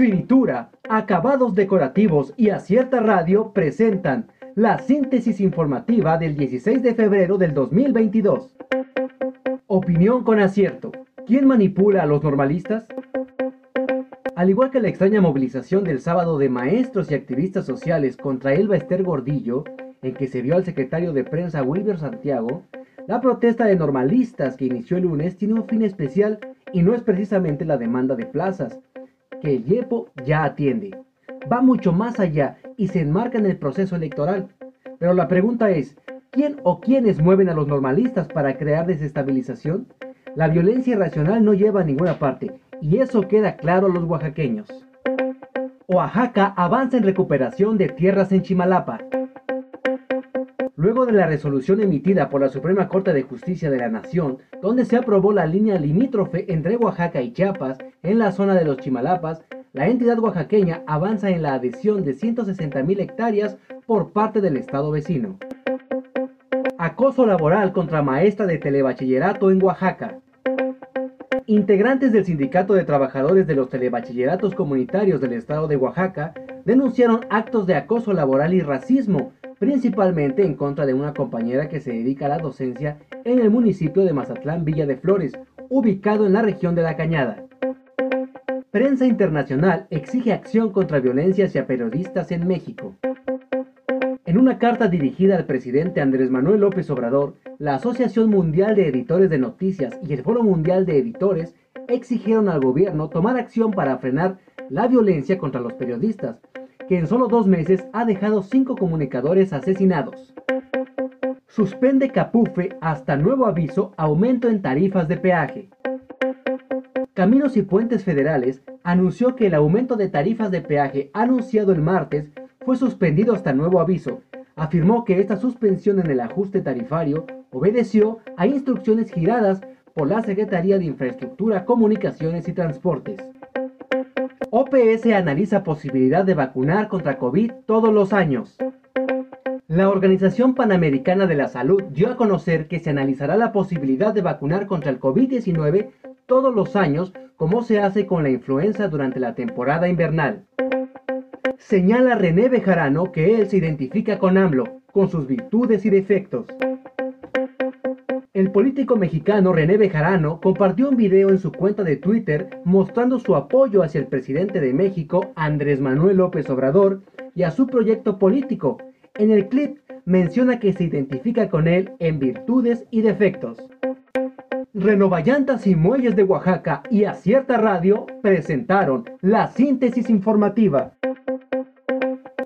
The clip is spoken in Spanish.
Finitura, acabados decorativos y acierta radio presentan la síntesis informativa del 16 de febrero del 2022. Opinión con acierto. ¿Quién manipula a los normalistas? Al igual que la extraña movilización del sábado de maestros y activistas sociales contra Elba Ester Gordillo, en que se vio al secretario de prensa Wilber Santiago, la protesta de normalistas que inició el lunes tiene un fin especial y no es precisamente la demanda de plazas, que el YEPO ya atiende. Va mucho más allá y se enmarca en el proceso electoral. Pero la pregunta es, ¿quién o quiénes mueven a los normalistas para crear desestabilización? La violencia irracional no lleva a ninguna parte, y eso queda claro a los oaxaqueños. Oaxaca avanza en recuperación de tierras en Chimalapa. Luego de la resolución emitida por la Suprema Corte de Justicia de la Nación, donde se aprobó la línea limítrofe entre Oaxaca y Chiapas en la zona de los Chimalapas, la entidad oaxaqueña avanza en la adhesión de 160.000 hectáreas por parte del estado vecino. Acoso laboral contra maestra de telebachillerato en Oaxaca. Integrantes del Sindicato de Trabajadores de los Telebachilleratos Comunitarios del Estado de Oaxaca denunciaron actos de acoso laboral y racismo principalmente en contra de una compañera que se dedica a la docencia en el municipio de Mazatlán Villa de Flores, ubicado en la región de La Cañada. Prensa Internacional exige acción contra violencia hacia periodistas en México. En una carta dirigida al presidente Andrés Manuel López Obrador, la Asociación Mundial de Editores de Noticias y el Foro Mundial de Editores exigieron al gobierno tomar acción para frenar la violencia contra los periodistas, que en solo dos meses ha dejado cinco comunicadores asesinados. Suspende Capufe hasta nuevo aviso aumento en tarifas de peaje. Caminos y Puentes Federales anunció que el aumento de tarifas de peaje anunciado el martes fue suspendido hasta nuevo aviso. Afirmó que esta suspensión en el ajuste tarifario obedeció a instrucciones giradas por la Secretaría de Infraestructura, Comunicaciones y Transportes. OPS analiza posibilidad de vacunar contra COVID todos los años. La Organización Panamericana de la Salud dio a conocer que se analizará la posibilidad de vacunar contra el COVID-19 todos los años como se hace con la influenza durante la temporada invernal. Señala René Bejarano que él se identifica con AMLO, con sus virtudes y defectos. El político mexicano René Bejarano compartió un video en su cuenta de Twitter mostrando su apoyo hacia el presidente de México, Andrés Manuel López Obrador, y a su proyecto político. En el clip menciona que se identifica con él en virtudes y defectos. Renovallantas y Muelles de Oaxaca y Acierta Radio presentaron la síntesis informativa.